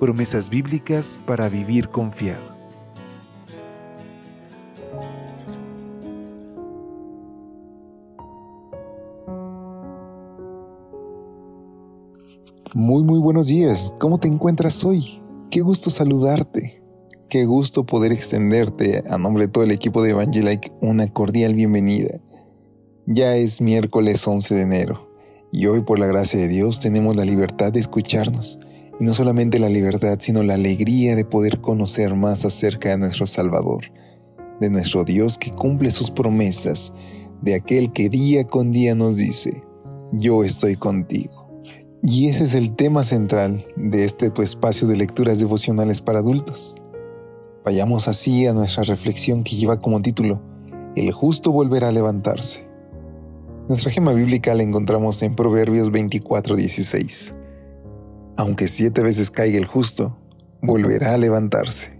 Promesas bíblicas para vivir confiado. Muy muy buenos días. ¿Cómo te encuentras hoy? Qué gusto saludarte. Qué gusto poder extenderte a nombre de todo el equipo de Evangelike una cordial bienvenida. Ya es miércoles 11 de enero y hoy por la gracia de Dios tenemos la libertad de escucharnos. Y no solamente la libertad, sino la alegría de poder conocer más acerca de nuestro Salvador, de nuestro Dios que cumple sus promesas, de aquel que día con día nos dice, yo estoy contigo. Y ese es el tema central de este tu espacio de lecturas devocionales para adultos. Vayamos así a nuestra reflexión que lleva como título, El justo volverá a levantarse. Nuestra gema bíblica la encontramos en Proverbios 24:16. Aunque siete veces caiga el justo, volverá a levantarse.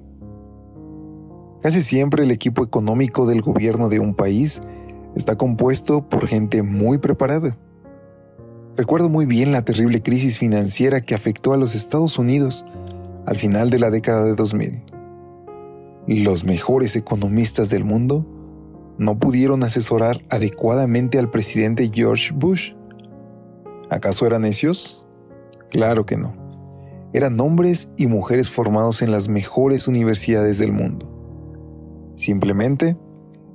Casi siempre el equipo económico del gobierno de un país está compuesto por gente muy preparada Recuerdo muy bien la terrible crisis financiera que afectó a los Estados Unidos al final de la década de 2000. Los mejores economistas del mundo no pudieron asesorar adecuadamente al presidente George Bush. ¿Acaso eran necios? Claro que no. Eran hombres y mujeres formados en las mejores universidades del mundo. Simplemente,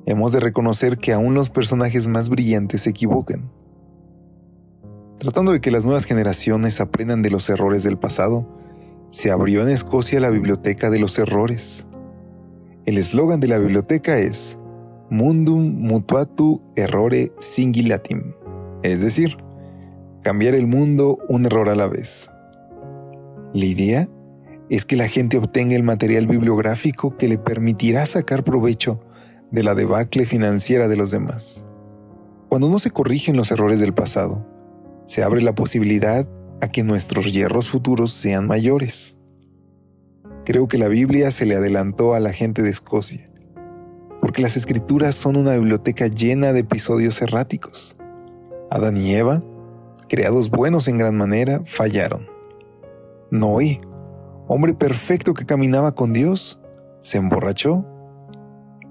hemos de reconocer que aún los personajes más brillantes se equivocan. Tratando de que las nuevas generaciones aprendan de los errores del pasado, se abrió en Escocia la Biblioteca de los Errores. El eslogan de la biblioteca es Mundum mutuatu errore singilatim, es decir, cambiar el mundo un error a la vez. La idea es que la gente obtenga el material bibliográfico que le permitirá sacar provecho de la debacle financiera de los demás. Cuando no se corrigen los errores del pasado, se abre la posibilidad a que nuestros hierros futuros sean mayores. Creo que la Biblia se le adelantó a la gente de Escocia, porque las escrituras son una biblioteca llena de episodios erráticos. Adán y Eva, creados buenos en gran manera, fallaron. Noé, hombre perfecto que caminaba con Dios, se emborrachó.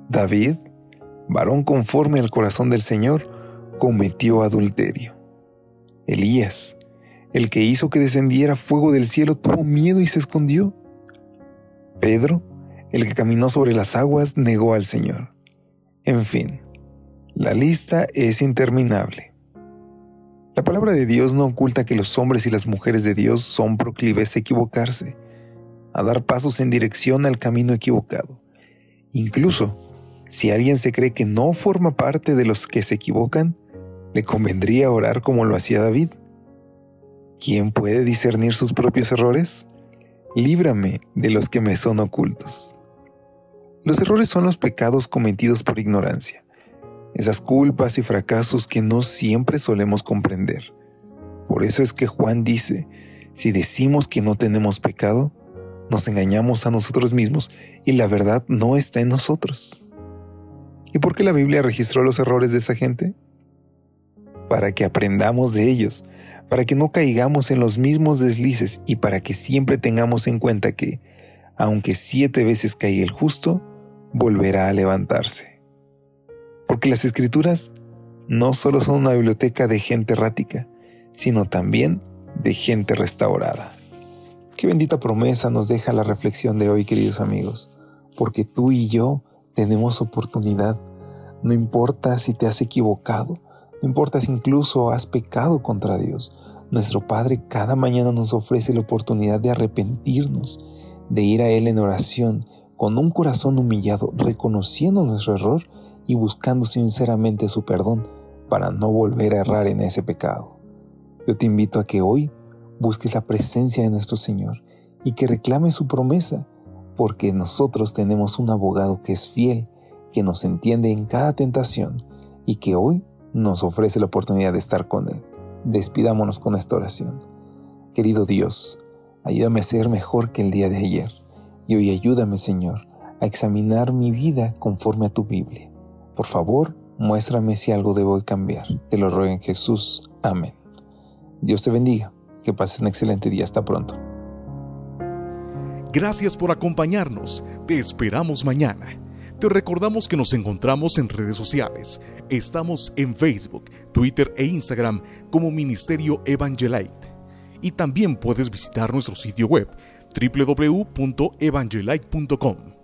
David, varón conforme al corazón del Señor, cometió adulterio. Elías, el que hizo que descendiera fuego del cielo, tuvo miedo y se escondió. Pedro, el que caminó sobre las aguas, negó al Señor. En fin, la lista es interminable. La palabra de Dios no oculta que los hombres y las mujeres de Dios son proclives a equivocarse, a dar pasos en dirección al camino equivocado. Incluso, si alguien se cree que no forma parte de los que se equivocan, le convendría orar como lo hacía David. ¿Quién puede discernir sus propios errores? Líbrame de los que me son ocultos. Los errores son los pecados cometidos por ignorancia, esas culpas y fracasos que no siempre solemos comprender. Por eso es que Juan dice, si decimos que no tenemos pecado, nos engañamos a nosotros mismos y la verdad no está en nosotros. ¿Y por qué la Biblia registró los errores de esa gente? para que aprendamos de ellos, para que no caigamos en los mismos deslices y para que siempre tengamos en cuenta que, aunque siete veces caiga el justo, volverá a levantarse. Porque las escrituras no solo son una biblioteca de gente errática, sino también de gente restaurada. Qué bendita promesa nos deja la reflexión de hoy, queridos amigos, porque tú y yo tenemos oportunidad. No importa si te has equivocado, no importa si incluso has pecado contra Dios. Nuestro Padre cada mañana nos ofrece la oportunidad de arrepentirnos, de ir a Él en oración, con un corazón humillado, reconociendo nuestro error y buscando sinceramente su perdón para no volver a errar en ese pecado. Yo te invito a que hoy busques la presencia de nuestro Señor y que reclames su promesa porque nosotros tenemos un abogado que es fiel, que nos entiende en cada tentación y que hoy nos ofrece la oportunidad de estar con Él. Despidámonos con esta oración. Querido Dios, ayúdame a ser mejor que el día de ayer y hoy ayúdame, Señor, a examinar mi vida conforme a tu Biblia. Por favor, muéstrame si algo debo cambiar. Te lo ruego en Jesús. Amén. Dios te bendiga. Que pases un excelente día. Hasta pronto. Gracias por acompañarnos. Te esperamos mañana. Te recordamos que nos encontramos en redes sociales. Estamos en Facebook, Twitter e Instagram como Ministerio Evangelite. Y también puedes visitar nuestro sitio web www.evangelite.com